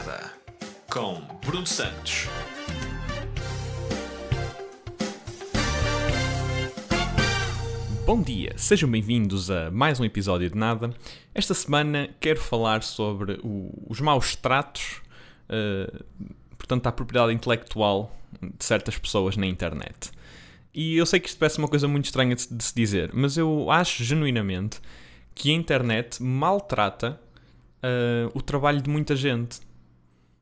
Nada com Bruno Santos. Bom dia, sejam bem-vindos a mais um episódio de Nada. Esta semana quero falar sobre o- os maus tratos, eh, portanto, a propriedade intelectual de certas pessoas na internet. E eu sei que isto parece uma coisa muito estranha de, se- dizer, mas eu acho genuinamente que a internet maltrata eh, o trabalho de muita gente.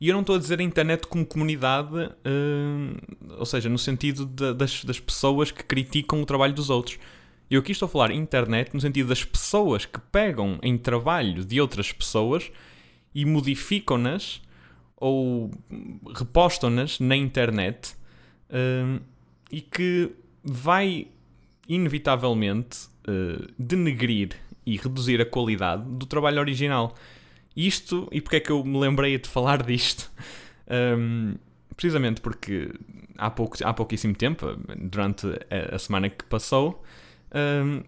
E eu não estou a dizer a internet como comunidade, eh, ou seja, no sentido da- das, das pessoas que criticam o trabalho dos outros. Eu aqui estou a falar internet no sentido das pessoas que pegam em trabalho de outras pessoas e modificam-nas ou repostam-nas na internet hum, e que vai inevitavelmente eh, denegrir e reduzir a qualidade do trabalho original. Isto, e porque é que eu me lembrei de falar disto? Hum, precisamente porque há, pouco, há pouquíssimo tempo, durante a, a semana que passou, hum,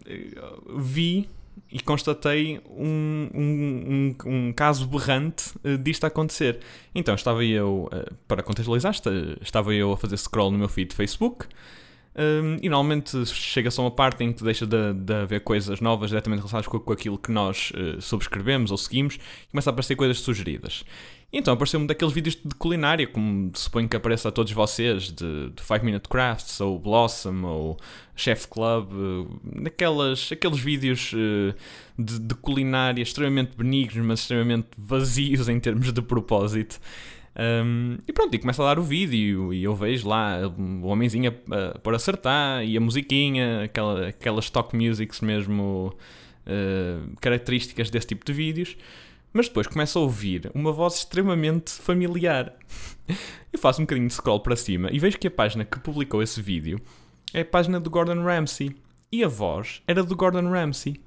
vi e constatei um, um, um, um caso berrante eh, disto a acontecer. Então estava eu, eh, para contextualizar, esta- estava eu a fazer scroll no meu feed de Facebook. Hum, e normalmente chega-se a uma parte em que deixa de, de haver coisas novas diretamente relacionadas com, com aquilo que nós eh, subscrevemos ou seguimos e começa a aparecer coisas sugeridas. Então apareceu-me daqueles vídeos de culinária, como suponho que apareça a todos vocês, de, de 5 Minute Crafts, ou Blossom, ou Chef Club, eh, naquelas, aqueles vídeos eh, de, de culinária extremamente benignos, mas extremamente vazios em termos de propósito. Um, e pronto, e começa a dar o vídeo e eu vejo lá o homenzinho a, a pôr acertar e a musiquinha, aquela, aquelas stock musics mesmo uh, características desse tipo de vídeos. Mas depois começo a ouvir uma voz extremamente familiar. Eu faço um bocadinho de scroll para cima e vejo que a página que publicou esse vídeo é a página do Gordon Ramsay. E a voz era do Gordon Ramsay.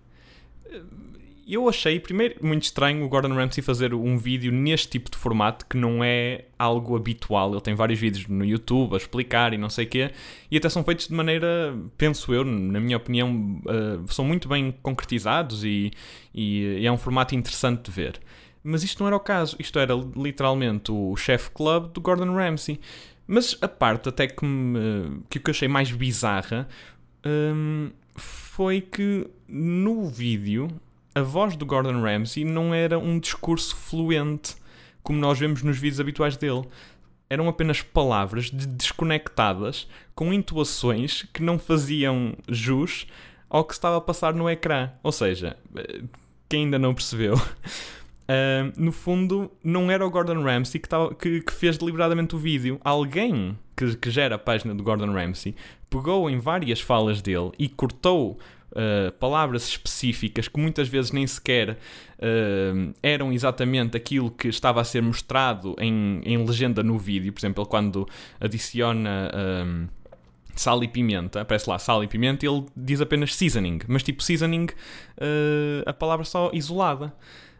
Eu achei, primeiro, muito estranho o Gordon Ramsay fazer um vídeo neste tipo de formato que não é algo habitual. Ele tem vários vídeos no YouTube a explicar e não sei o quê, e até são feitos de maneira, penso eu, na minha opinião, uh, são muito bem concretizados e, e, e é um formato interessante de ver. Mas isto não era o caso, isto era literalmente o Chef Club do Gordon Ramsay. Mas a parte até que, me, que eu achei mais bizarra hum, foi que no vídeo a voz do Gordon Ramsay não era um discurso fluente como nós vemos nos vídeos habituais dele. Eram apenas palavras de- desconectadas com intuações que não faziam jus ao que estava a passar no ecrã. Ou seja, quem ainda não percebeu, Uh, no fundo, não era o Gordon Ramsay que, tava, que, que fez deliberadamente o vídeo. Alguém que, que gera a página do Gordon Ramsay pegou em várias falas dele e cortou uh, palavras específicas que muitas vezes nem sequer uh, eram exatamente aquilo que estava a ser mostrado em, em legenda no vídeo. Por exemplo, quando adiciona. Um, sal e pimenta, aparece lá sal e pimenta ele diz apenas seasoning, mas tipo seasoning, uh, a palavra só isolada.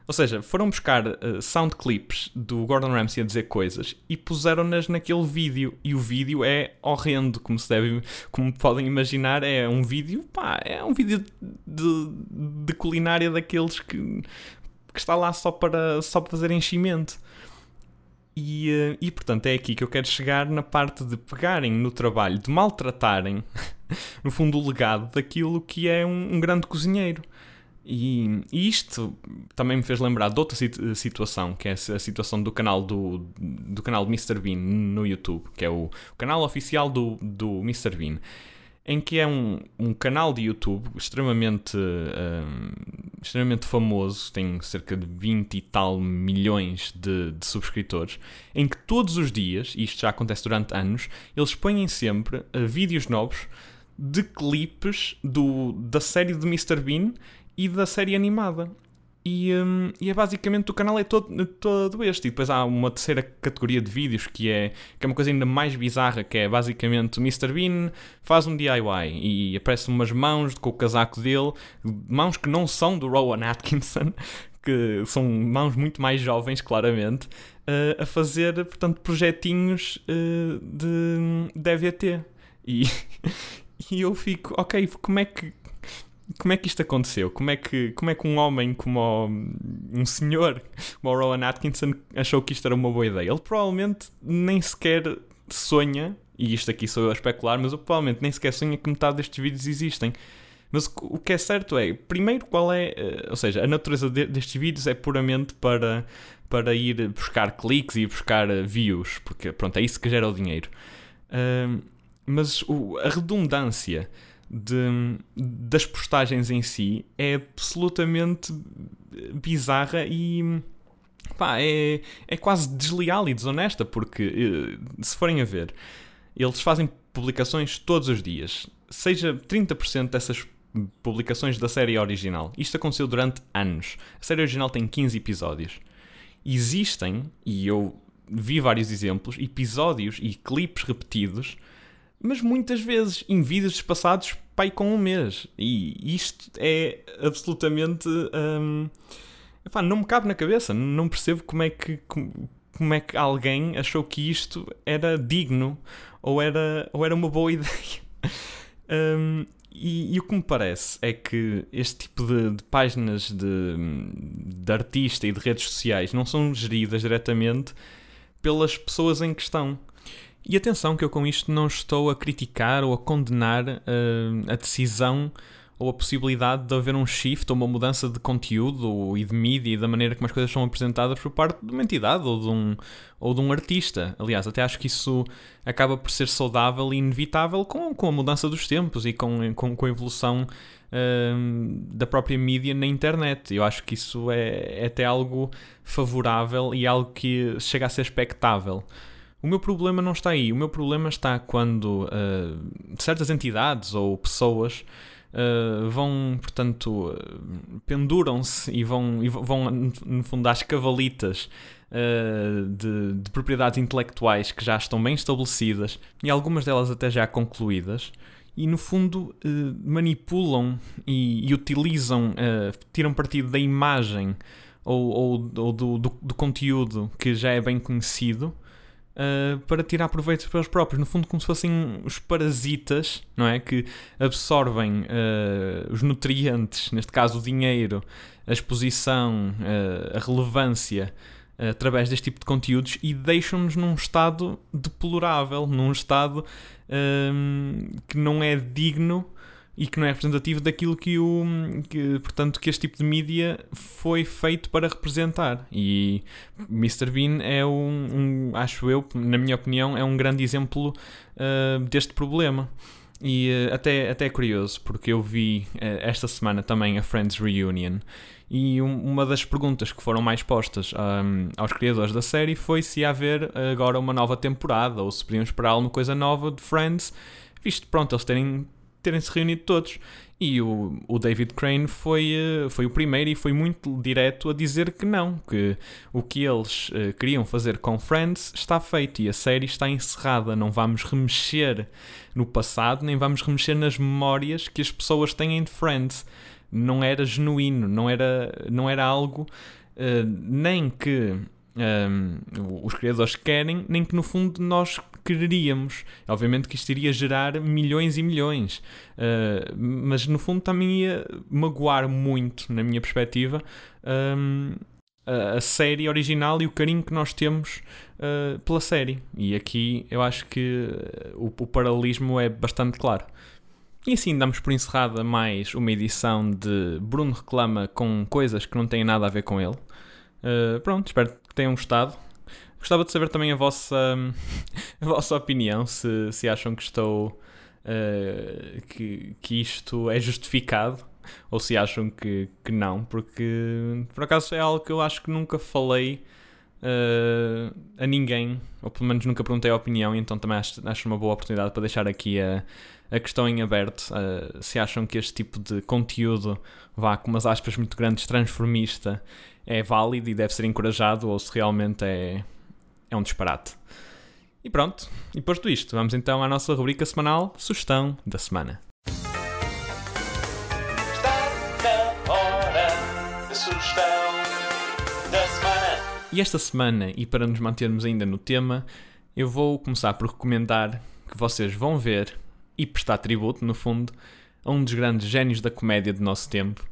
Ou seja, foram buscar uh, sound clips do Gordon Ramsay a dizer coisas e puseram-nas naquele vídeo. E o vídeo é horrendo, como se deve, como podem imaginar, é um vídeo, pá, é um vídeo de, de culinária daqueles que, que está lá só para, só para fazer enchimento. E, uh, e portanto é aqui que eu quero chegar na parte de pegarem no trabalho, de maltratarem, no fundo, o legado daquilo que é um, um grande cozinheiro. E, e, isto também me fez lembrar de outra situ situação, que é a situação do canal do, do canal de Mr. Bean no YouTube, que é o, canal oficial do, do Mr. Bean, em que é um, um canal de YouTube extremamente, um, extremamente famoso, tem cerca de 20 e tal milhões de, de subscritores, em que todos os dias, e isto já acontece durante anos, eles põem sempre uh, vídeos novos de clipes do, da série de Mr. Bean e da série animada. E, um, e é basicamente o canal é todo, todo este. E depois há uma terceira categoria de vídeos que é, que é uma coisa ainda mais bizarra, que é basicamente Mr. Bean faz um DIY e aparecem umas mãos com o casaco dele, mãos que não são do Rowan Atkinson, que são mãos muito mais jovens, claramente, uh, a fazer, portanto, projetinhos uh, de, EVT. E, e eu fico, ok, como é que como é que isto aconteceu? Como é que, como é que um homem como o, um senhor como o Rowan Atkinson achou que isto era uma boa ideia? Ele provavelmente nem sequer sonha, e isto aqui sou eu a especular, mas eu provavelmente nem sequer sonha que metade destes vídeos existem. Mas o que é certo é, primeiro, qual é, eh, ou seja, a natureza de, destes vídeos é puramente para, para ir buscar cliques e buscar eh, views, porque pronto, é isso que gera o dinheiro. Uh, mas o, a redundância de, das postagens em si é absolutamente bizarra e pá, é, é quase desleal e desonesta, porque eh, se forem a ver, eles fazem publicações todos os dias, seja 30% dessas publicações da série original. Isto aconteceu durante anos. A série original tem 15 episódios. Existem, e eu vi vários exemplos, episódios e clipes repetidos mas muitas vezes em vídeos espaçados pai com um mês. E isto é absolutamente. Hum, epá, não me cabe na cabeça. Não percebo como é que. Como, é que alguém achou que isto era digno ou era, ou era uma boa ideia. Um, e, e, o que me parece é que este tipo de, de páginas de, de artista e de redes sociais não são geridas diretamente pelas pessoas em questão. E atenção que eu com isto não estou a criticar ou a condenar uh, a decisão ou a possibilidade de haver um shift ou uma mudança de conteúdo e de mídia e da maneira como as coisas são apresentadas por parte de uma entidade ou de um, ou de um artista. Aliás, até acho que isso acaba por ser saudável e inevitável com, com a mudança dos tempos e com, com, com a evolução uh, da própria mídia na internet. Eu acho que isso é, é até algo favorável e algo que chega a ser expectável. O meu problema não está aí. O meu problema está quando uh, certas entidades ou pessoas uh, vão, portanto, uh, penduram-se e vão, e vão, no fundo, às cavalitas de, de, propriedades intelectuais que já estão bem estabelecidas e algumas delas até já concluídas. E no fundo manipulam e, e utilizam, tiram partido da imagem ou, ou, ou do, do, do conteúdo que já é bem conhecido uh, para tirar proveito para os próprios. No fundo, como se fossem os parasitas, não é? Que absorvem uh, os nutrientes, neste caso o dinheiro, a exposição, uh, a relevância através deste tipo de conteúdos e deixam-nos num estado deplorável, num estado que não é digno e que não é representativo daquilo que o que, portanto que este tipo de mídia foi feito para representar. E Mr Bean é um, um acho eu na minha opinião é um grande exemplo uh, deste problema. E uh, até até é curioso porque eu vi uh, esta semana também a Friends Reunion. E um, uma das perguntas que foram mais postas um, aos criadores da série foi se ia haver agora uma nova temporada ou se podiam esperar alguma coisa nova de Friends visto pronto eles terem terem se reunido todos. E o, o David Crane foi, eh, foi o primeiro e foi muito direto a dizer que não, que o que eles uh, queriam fazer com Friends está feito e a série está encerrada. Não vamos remexer no passado, nem vamos remexer nas memórias que as pessoas têm de Friends. Não era genuíno, não era, não era algo uh, nem que um, os criadores querem, nem que no fundo nós quereríamos. Obviamente que isto iria gerar milhões e milhões, uh, mas no fundo também ia magoar muito, na minha perspectiva, um, a, a, série original e o carinho que nós temos uh, pela série. E aqui eu acho que o, o paralelismo é bastante claro. E assim damos por encerrada mais uma edição de Bruno Reclama com coisas que não têm nada a ver com ele. Uh, pronto, espero que tenham gostado. Gostava de saber também a vossa, a vossa opinião, se, se acham que estou. Uh, que, que isto é justificado ou se acham que, que não, porque por acaso é algo que eu acho que nunca falei uh, a ninguém, ou pelo menos nunca perguntei a opinião, então também acho, acho uma boa oportunidade para deixar aqui a, a questão em aberto. Uh, se acham que este tipo de conteúdo, vá com umas aspas muito grandes, transformista, é válido e deve ser encorajado, ou se realmente é, é um disparate. E pronto, e posto isto, vamos então à nossa rubrica semanal Sugestão da Semana. E esta semana, e para nos mantermos ainda no tema, eu vou começar por recomendar que vocês vão ver e prestar tributo, no fundo, a um dos grandes génios da comédia do nosso tempo,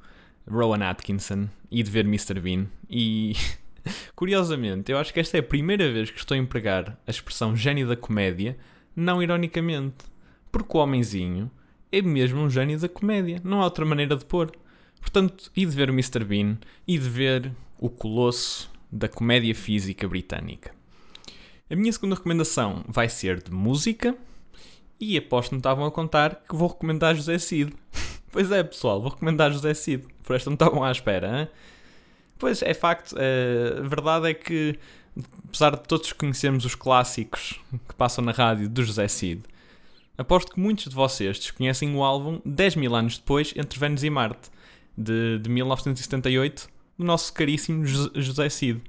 Rowan Atkinson, e de ver Mr. Bean. E curiosamente, eu acho que esta é a primeira vez que estou a empregar a expressão gênio da comédia, não ironicamente. Porque o homenzinho é mesmo um gênio da comédia, não há outra maneira de pôr. Portanto, e de ver o Mr. Bean, e de ver o colosso da comédia física britânica. A minha segunda recomendação vai ser de música, e aposto que não estavam a contar que vou recomendar José Cid. pois é, pessoal, vou recomendar José Cid. Por esta não estavam à espera, hein? Pois é facto, eh, a verdade é que, apesar de todos conhecermos os clássicos que passam na rádio do José Cid, aposto que muitos de vocês desconhecem o álbum 10 mil anos depois, Entre Vênus e Marte, de, de 1978, do nosso caríssimo José Cid.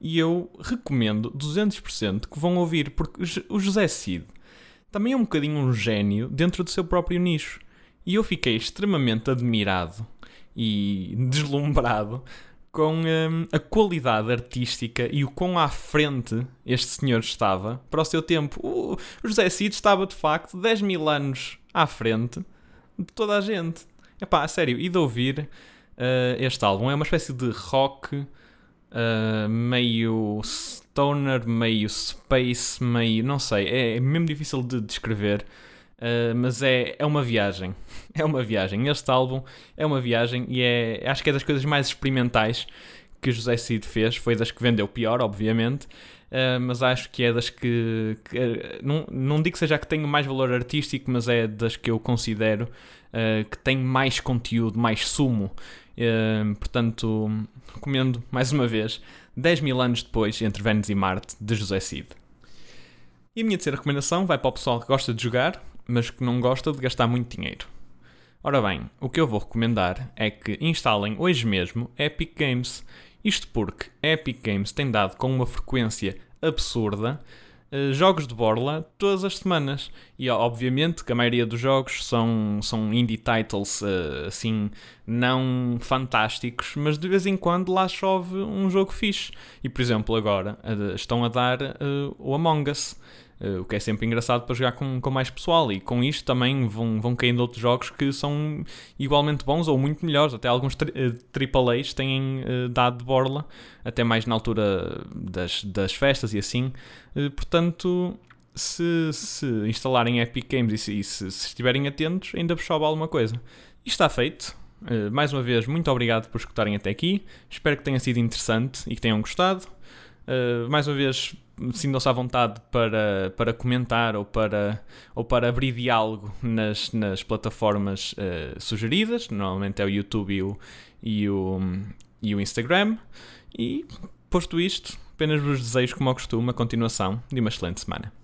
E eu recomendo 200% que vão ouvir, porque o José Cid também é um bocadinho um gênio dentro do seu próprio nicho. E eu fiquei extremamente admirado e deslumbrado com hum, a qualidade artística e o quão à frente este senhor estava para o seu tempo. O, José Cid estava de facto 10 mil anos à frente de toda a gente. Epá, a sério, e de ouvir uh, este álbum é uma espécie de rock uh, meio stoner, meio space, meio. não sei, é, é mesmo difícil de descrever. Uh, mas é, é uma viagem. É uma viagem. Este álbum é uma viagem e é, acho que é das coisas mais experimentais que José Cid fez. Foi das que vendeu pior, obviamente, uh, mas acho que é das que. que não, não digo que seja que tem mais valor artístico, mas é das que eu considero uh, que tem mais conteúdo, mais sumo. portanto, recomendo mais uma vez 10 mil anos depois entre Vênus e Marte de José Cid. E a minha terceira recomendação vai para o pessoal que gosta de jogar mas que não gosta de gastar muito dinheiro. Ora bem, o que eu vou recomendar é que instalem hoje mesmo Epic Games. Isto porque Epic Games tem dado com uma frequência absurda uh, jogos de borla todas as semanas. E obviamente que a maioria dos jogos são, são indie titles uh, assim não fantásticos, mas de vez em quando lá chove um jogo fixe. E por exemplo, agora uh, estão a dar o Among Us. Uh, o que é sempre engraçado para jogar com, com mais pessoal. E com isto também vão, vão caindo outros jogos que são igualmente bons ou muito melhores. Até alguns tri AAAs têm uh, dado de borla, até mais na altura das, das festas e assim. Portanto, se, se instalarem Epic Games e, se, se, se, estiverem atentos, ainda vos sobe alguma coisa. E está feito. Mais uma vez, muito obrigado por escutarem até aqui. Espero que tenha sido interessante e que tenham gostado. Mais uma vez, sintam-se à vontade para, para comentar ou para, ou para abrir diálogo nas, nas plataformas uh, sugeridas. Normalmente é o YouTube e o, e o, e o Instagram. E, posto isto, apenas vos desejo, como ao costume, a continuação de uma excelente semana.